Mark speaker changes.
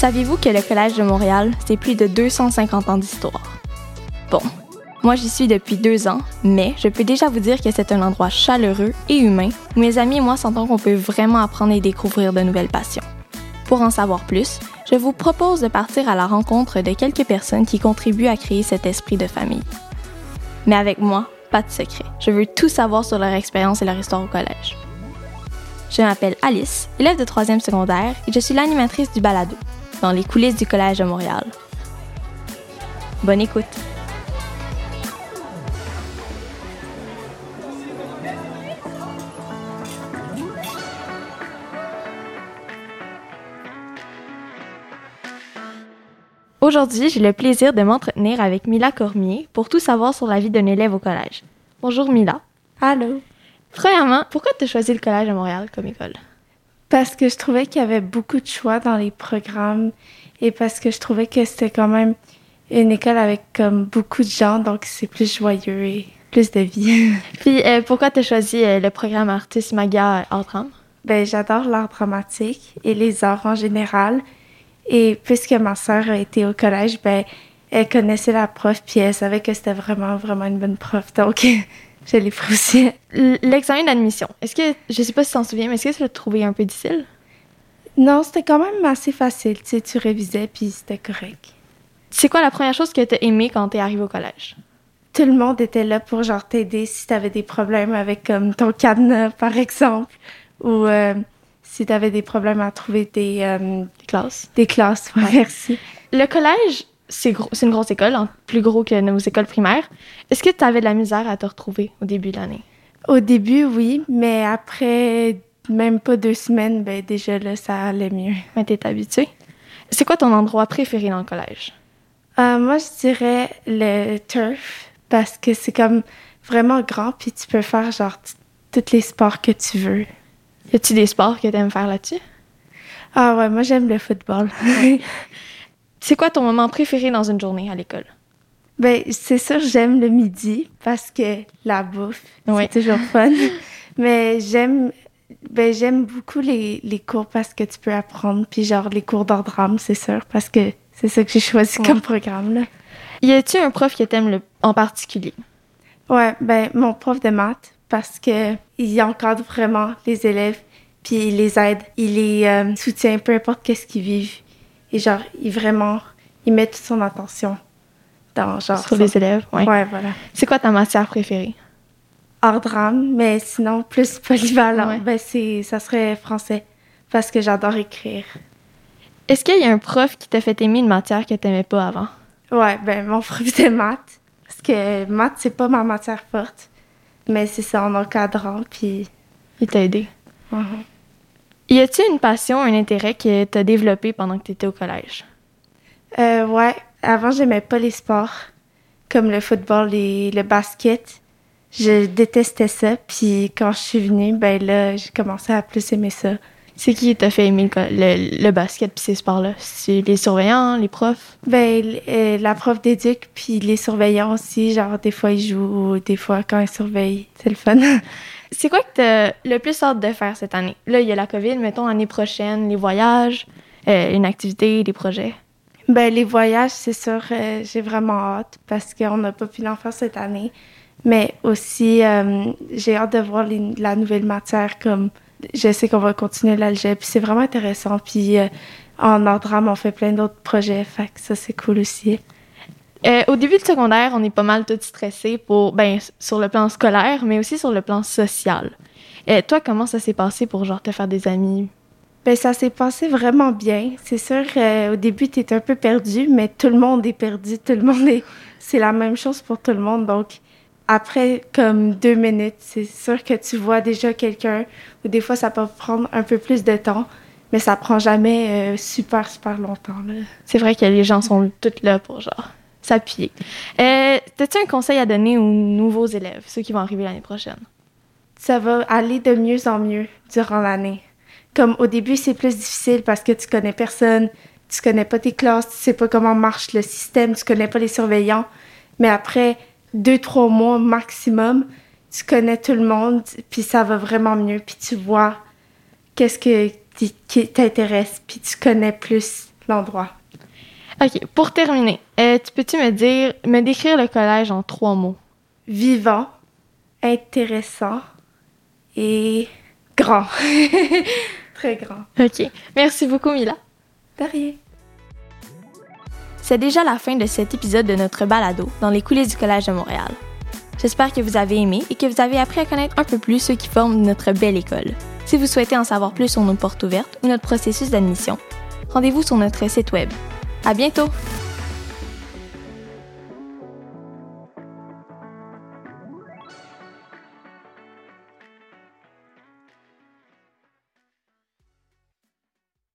Speaker 1: Saviez-vous que le Collège de Montréal, c'est plus de 250 ans d'histoire? Bon, moi j'y suis depuis deux ans, mais je peux déjà vous dire que c'est un endroit chaleureux et humain où mes amis et moi sentons qu'on peut vraiment apprendre et découvrir de nouvelles passions. Pour en savoir plus, je vous propose de partir à la rencontre de quelques personnes qui contribuent à créer cet esprit de famille. Mais avec moi, pas de secret. Je veux tout savoir sur leur expérience et leur histoire au collège. Je m'appelle Alice, élève de troisième secondaire, et je suis l'animatrice du balado, dans les coulisses du Collège de Montréal. Bonne écoute! Aujourd'hui, j'ai le plaisir de m'entretenir avec Mila Cormier pour tout savoir sur la vie d'un élève au collège. Bonjour Mila.
Speaker 2: Allô.
Speaker 1: Premièrement, pourquoi tu as choisi le collège à Montréal comme école?
Speaker 2: Parce que je trouvais qu'il y avait beaucoup de choix dans les programmes et parce que je trouvais que c'était quand même une école avec comme beaucoup de gens, donc c'est plus joyeux et plus de vie.
Speaker 1: Puis euh, pourquoi tu as choisi euh, le programme Artiste Maga Art Drame?
Speaker 2: Ben, j'adore l'art dramatique et les arts en général. Et puisque ma sœur a été au collège, ben, elle connaissait la prof, puis elle savait que c'était vraiment, vraiment une bonne prof. Donc, je l'ai pris aussi.
Speaker 1: L'examen d'admission, est-ce que, je sais pas si tu t'en souviens, mais est-ce que tu l'as trouvé un peu difficile?
Speaker 2: Non, c'était quand même assez facile. Tu sais, tu révisais, puis c'était correct.
Speaker 1: C'est quoi la première chose que tu as aimé quand tu es arrivé au collège?
Speaker 2: Tout le monde était là pour genre t'aider si tu avais des problèmes avec comme ton cadenas, par exemple, ou euh, si tu avais des problèmes à trouver des, euh,
Speaker 1: des classes.
Speaker 2: Des classes, ouais. merci.
Speaker 1: Le collège, c'est une grosse école, hein, plus gros que nos écoles primaires. Est-ce que tu avais de la misère à te retrouver au début de l'année?
Speaker 2: Au début, oui, mais après même pas deux semaines, ben déjà là, ça allait mieux.
Speaker 1: Mais t'es habituée. C'est quoi ton endroit préféré dans le collège?
Speaker 2: Euh, moi, je dirais le turf parce que c'est comme vraiment grand, puis tu peux faire genre tous les sports que tu veux.
Speaker 1: Y a-tu des sports que t'aimes faire là-dessus?
Speaker 2: Ah ouais, moi j'aime le football.
Speaker 1: c'est quoi ton moment préféré dans une journée à l'école?
Speaker 2: Ben, c'est sûr, j'aime le midi parce que la bouffe, c'est toujours fun. Mais j'aime ben, j'aime beaucoup les, les, cours parce que tu peux apprendre. Puis genre, les cours d'art drame, c'est sûr, parce que c'est ça que j'ai choisi comme programme. Là.
Speaker 1: Y a-tu un prof que t'aimes en particulier?
Speaker 2: Ouais, ben, mon prof de maths, parce que il encadre vraiment les élèves, puis il les aide, il les euh, soutient, peu importe qu'est-ce qu'ils vivent. Et genre, il vraiment, il met toute son attention dans genre...
Speaker 1: Sur les élèves, ouais.
Speaker 2: Ouais, voilà.
Speaker 1: C'est quoi ta matière préférée?
Speaker 2: Art drame, mais sinon, plus polyvalent, ouais. ben c'est, ça serait français, parce que j'adore écrire.
Speaker 1: Est-ce qu'il y a un prof qui t'a fait aimer une matière que t'aimais pas avant?
Speaker 2: Ouais, ben mon prof de maths, parce que maths, c'est pas ma matière forte. Mais c'est ça, en encadrant, puis...
Speaker 1: Il t'a aidé.
Speaker 2: Uh -huh.
Speaker 1: Y a-t-il une passion, un intérêt que t'as développé pendant que t'étais au collège?
Speaker 2: Euh, ouais. Avant, j'aimais pas les sports, comme le football et le basket. Je détestais ça, puis quand je suis venue, ben là, j'ai commencé à plus aimer ça.
Speaker 1: C'est qui t'a fait aimer le, le, le basket puis ces sports-là? C'est les surveillants, les profs?
Speaker 2: Ben, euh, la prof d'éduc puis les surveillants aussi. Genre, des fois, ils jouent ou des fois, quand ils surveillent, c'est le fun.
Speaker 1: c'est quoi que t'as le plus hâte de faire cette année? Là, il y a la COVID, mettons, l'année prochaine, les voyages, euh, une activité, des projets.
Speaker 2: Ben, les voyages, c'est sûr, euh, j'ai vraiment hâte parce qu'on n'a pas pu l'en faire cette année. Mais aussi, euh, j'ai hâte de voir la nouvelle matière comme je sais qu'on va continuer l'algèbre. C'est vraiment intéressant. Puis en art drame, on fait plein d'autres projets. Fait que ça, c'est cool aussi.
Speaker 1: Euh, au début du secondaire, on est pas mal tout stressé pour, ben, sur le plan scolaire, mais aussi sur le plan social. Et toi, comment ça s'est passé pour genre te faire des amis?
Speaker 2: Ben, ça s'est passé vraiment bien. C'est sûr, euh, au début, tu es un peu perdu, mais tout le monde est perdu. Tout le monde est. C'est la même chose pour tout le monde. Donc, après comme deux minutes, c'est sûr que tu vois déjà quelqu'un, ou des fois ça peut prendre un peu plus de temps, mais ça prend jamais euh, super, super longtemps.
Speaker 1: C'est vrai que les gens sont tous là pour genre s'appuyer. Euh, T'as-tu un conseil à donner aux nouveaux élèves, ceux qui vont arriver l'année prochaine?
Speaker 2: Ça va aller de mieux en mieux durant l'année. Comme au début, c'est plus difficile parce que tu connais personne, tu connais pas tes classes, tu sais pas comment marche le système, tu connais pas les surveillants. Mais après, deux, trois mois maximum, tu connais tout le monde, puis ça va vraiment mieux, puis tu vois qu'est-ce que qui t'intéresse, puis tu connais plus l'endroit.
Speaker 1: OK, pour terminer, euh, tu peux-tu me dire, me décrire le collège en trois mots?
Speaker 2: Vivant, intéressant et grand. Très grand.
Speaker 1: OK. Merci beaucoup, Mila.
Speaker 2: De rien.
Speaker 1: C'est déjà la fin de cet épisode de notre balado dans les coulisses du Collège de Montréal. J'espère que vous avez aimé et que vous avez appris à connaître un peu plus ceux qui forment notre belle école. Si vous souhaitez en savoir plus sur nos portes ouvertes ou notre processus d'admission, rendez-vous sur notre site web. À bientôt!